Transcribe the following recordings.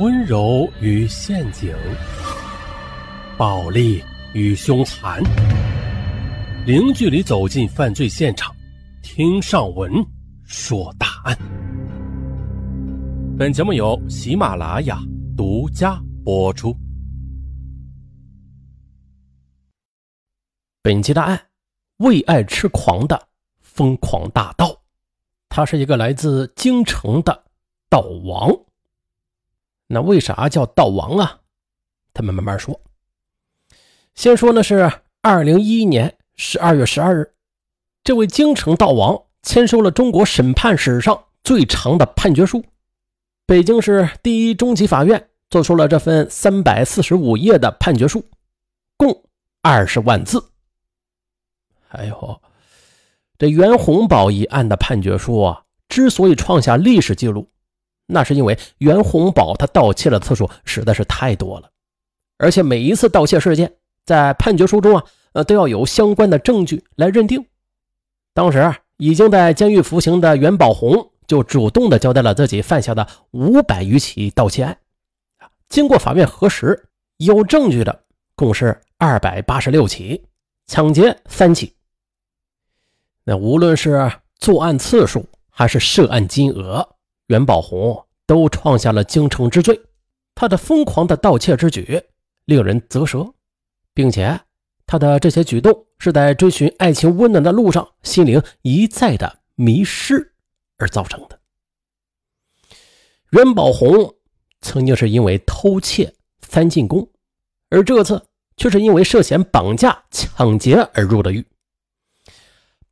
温柔与陷阱，暴力与凶残，零距离走进犯罪现场，听上文说大案。本节目由喜马拉雅独家播出。本期大案：为爱痴狂的疯狂大盗，他是一个来自京城的盗王。那为啥叫道王啊？他们慢慢说。先说呢，是二零一一年十二月十二日，这位京城道王签收了中国审判史上最长的判决书。北京市第一中级法院做出了这份三百四十五页的判决书，共二十万字。哎呦，这袁宏宝一案的判决书啊，之所以创下历史记录，那是因为袁洪宝他盗窃的次数实在是太多了，而且每一次盗窃事件在判决书中啊，呃都要有相关的证据来认定。当时已经在监狱服刑的袁宝红就主动的交代了自己犯下的五百余起盗窃案，经过法院核实，有证据的共是二百八十六起，抢劫三起。那无论是作案次数还是涉案金额，袁宝红都创下了京城之最。他的疯狂的盗窃之举令人啧舌，并且他的这些举动是在追寻爱情温暖的路上，心灵一再的迷失而造成的。袁宝红曾经是因为偷窃三进宫，而这次却是因为涉嫌绑架抢劫而入的狱。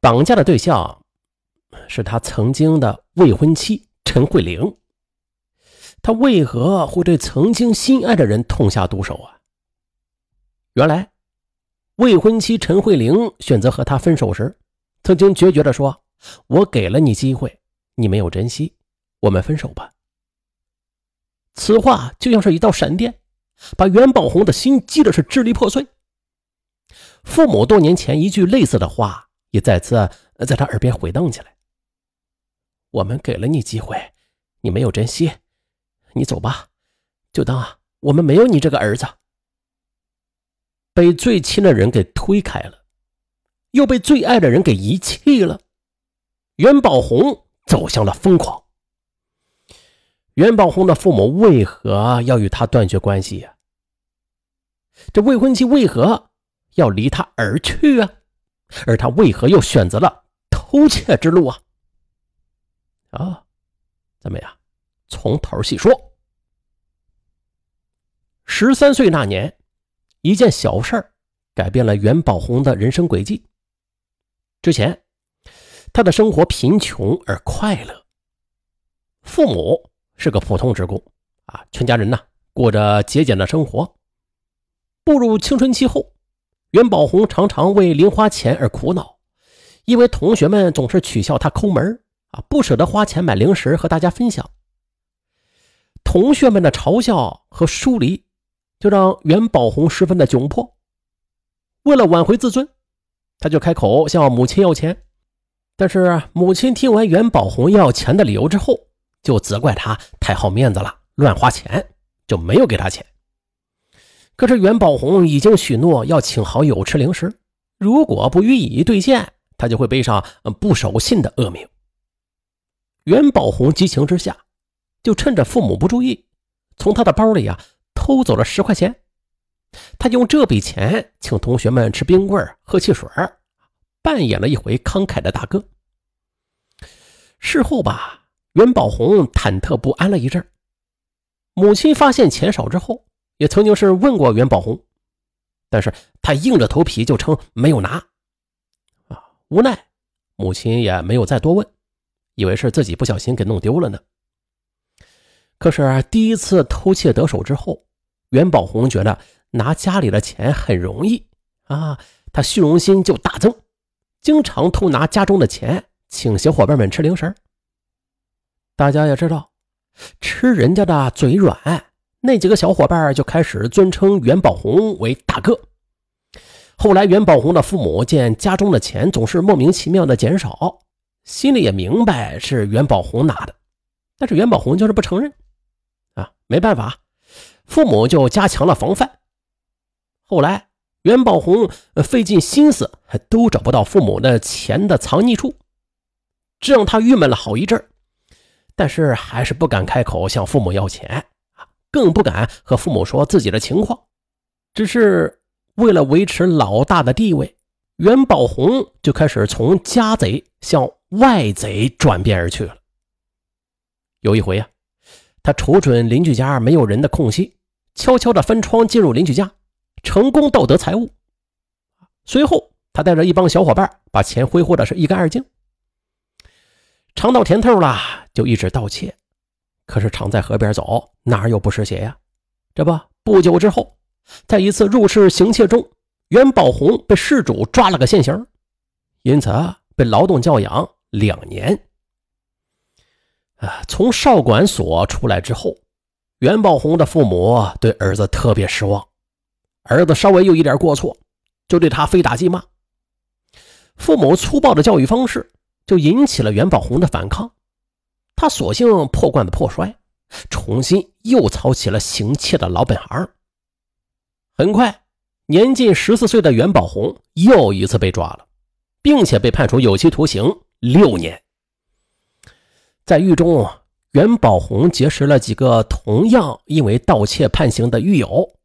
绑架的对象是他曾经的未婚妻陈慧玲，他为何会对曾经心爱的人痛下毒手啊？原来，未婚妻陈慧玲选择和他分手时，曾经决绝地说：“我给了你机会，你没有珍惜，我们分手吧。”此话就像是一道闪电，把袁宝红的心击的是支离破碎。父母多年前一句类似的话。也再次在他耳边回荡起来。我们给了你机会，你没有珍惜，你走吧，就当我们没有你这个儿子。被最亲的人给推开了，又被最爱的人给遗弃了，袁宝红走向了疯狂。袁宝红的父母为何要与他断绝关系呀？这未婚妻为何要离他而去啊？而他为何又选择了偷窃之路啊？啊，咱们呀，从头细说。十三岁那年，一件小事改变了袁宝红的人生轨迹。之前，他的生活贫穷而快乐，父母是个普通职工啊，全家人呢过着节俭的生活。步入青春期后。袁宝红常常为零花钱而苦恼，因为同学们总是取笑他抠门啊，不舍得花钱买零食和大家分享。同学们的嘲笑和疏离，就让袁宝红十分的窘迫。为了挽回自尊，他就开口向母亲要钱。但是母亲听完袁宝红要钱的理由之后，就责怪他太好面子了，乱花钱，就没有给他钱。可是袁宝红已经许诺要请好友吃零食，如果不予以兑现，他就会背上不守信的恶名。袁宝红激情之下，就趁着父母不注意，从他的包里啊偷走了十块钱。他用这笔钱请同学们吃冰棍、喝汽水，扮演了一回慷慨的大哥。事后吧，袁宝红忐忑不安了一阵母亲发现钱少之后。也曾经是问过袁宝红，但是他硬着头皮就称没有拿。啊，无奈母亲也没有再多问，以为是自己不小心给弄丢了呢。可是第一次偷窃得手之后，袁宝红觉得拿家里的钱很容易啊，他虚荣心就大增，经常偷拿家中的钱请小伙伴们吃零食。大家也知道，吃人家的嘴软。那几个小伙伴就开始尊称袁宝红为大哥。后来，袁宝红的父母见家中的钱总是莫名其妙的减少，心里也明白是袁宝红拿的，但是袁宝红就是不承认。啊，没办法，父母就加强了防范。后来袁宝红费尽心思，还都找不到父母的钱的藏匿处，这让他郁闷了好一阵但是还是不敢开口向父母要钱啊，更不敢和父母说自己的情况，只是为了维持老大的地位，袁宝红就开始从家贼向外贼转变而去了。有一回呀，他瞅准邻居家没有人的空隙，悄悄的翻窗进入邻居家，成功盗得财物。随后，他带着一帮小伙伴把钱挥霍的是一干二净。尝到甜头了，就一直盗窃。可是常在河边走，哪有不湿鞋呀？这不，不久之后，在一次入室行窃中，袁宝红被事主抓了个现行，因此被劳动教养两年。啊，从少管所出来之后，袁宝红的父母对儿子特别失望。儿子稍微有一点过错，就对他非打即骂。父母粗暴的教育方式。就引起了袁宝红的反抗，他索性破罐子破摔，重新又操起了行窃的老本行。很快，年近十四岁的袁宝红又一次被抓了，并且被判处有期徒刑六年。在狱中，袁宝红结识了几个同样因为盗窃判刑的狱友，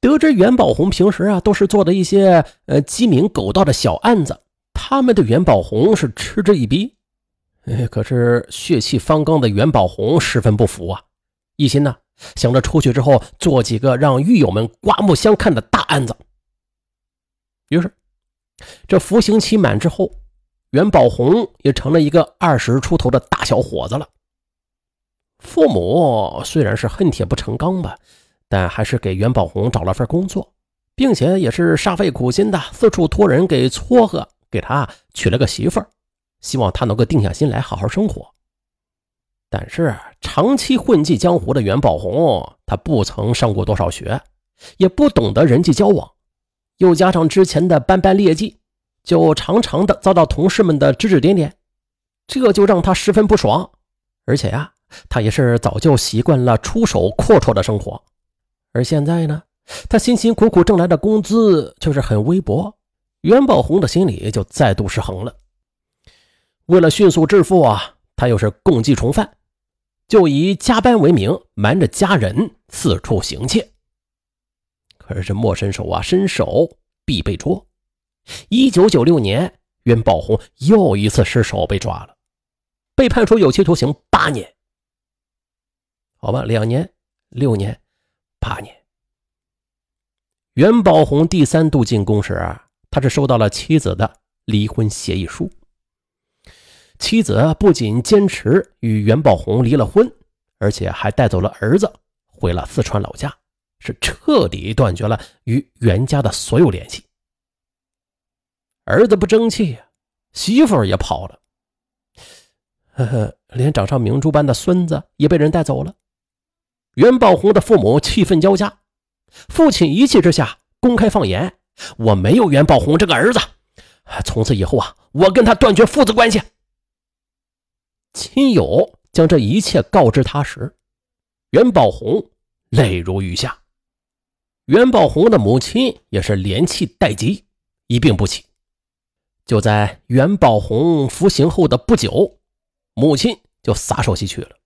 得知袁宝红平时啊都是做的一些呃鸡鸣狗盗的小案子。他们对袁宝红是嗤之以鼻，哎，可是血气方刚的袁宝红十分不服啊，一心呢想着出去之后做几个让狱友们刮目相看的大案子。于是，这服刑期满之后，袁宝红也成了一个二十出头的大小伙子了。父母虽然是恨铁不成钢吧，但还是给袁宝红找了份工作，并且也是煞费苦心的四处托人给撮合。给他娶了个媳妇儿，希望他能够定下心来好好生活。但是长期混迹江湖的袁宝红，他不曾上过多少学，也不懂得人际交往，又加上之前的斑斑劣迹，就常常的遭到同事们的指指点点，这就让他十分不爽。而且呀，他也是早就习惯了出手阔绰的生活，而现在呢，他辛辛苦苦挣来的工资却是很微薄。袁宝红的心里就再度失衡了。为了迅速致富啊，他又是共济重犯，就以加班为名，瞒着家人四处行窃。可是这莫伸手啊，伸手必被捉。一九九六年，袁宝红又一次失手被抓了，被判处有期徒刑八年。好吧，两年、六年、八年。袁宝红第三度进宫时。他是收到了妻子的离婚协议书。妻子不仅坚持与袁宝红离了婚，而且还带走了儿子，回了四川老家，是彻底断绝了与袁家的所有联系。儿子不争气，媳妇也跑了，呵呵，连掌上明珠般的孙子也被人带走了。袁宝红的父母气愤交加，父亲一气之下公开放言。我没有袁宝红这个儿子，从此以后啊，我跟他断绝父子关系。亲友将这一切告知他时，袁宝红泪如雨下。袁宝红的母亲也是连气带急，一病不起。就在袁宝红服刑后的不久，母亲就撒手西去了。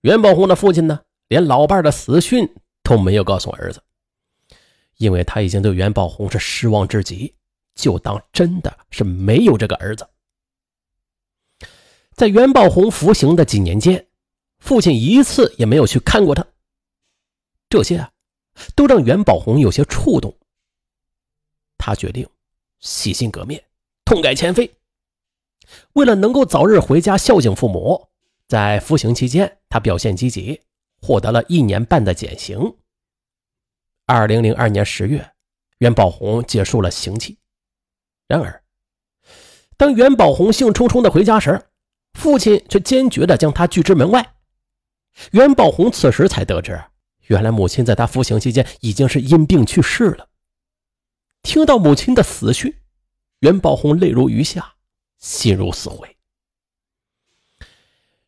袁宝红的父亲呢，连老伴的死讯都没有告诉儿子。因为他已经对袁宝红是失望至极，就当真的是没有这个儿子。在袁宝红服刑的几年间，父亲一次也没有去看过他。这些啊，都让袁宝红有些触动。他决定洗心革面，痛改前非。为了能够早日回家孝敬父母，在服刑期间，他表现积极，获得了一年半的减刑。二零零二年十月，袁宝红结束了刑期。然而，当袁宝红兴冲冲的回家时，父亲却坚决的将他拒之门外。袁宝红此时才得知，原来母亲在他服刑期间已经是因病去世了。听到母亲的死讯，袁宝红泪如雨下，心如死灰。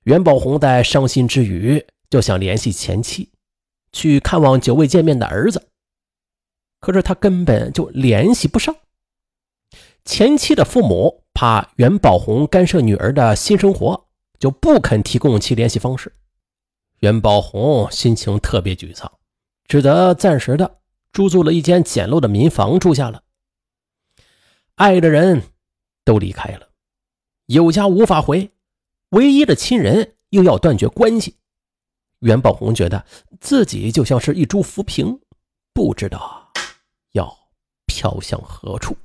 袁宝红在伤心之余，就想联系前妻，去看望久未见面的儿子。可是他根本就联系不上。前妻的父母怕袁宝红干涉女儿的新生活，就不肯提供其联系方式。袁宝红心情特别沮丧，只得暂时的租住了一间简陋的民房住下了。爱的人都离开了，有家无法回，唯一的亲人又要断绝关系。袁宝红觉得自己就像是一株浮萍，不知道要飘向何处。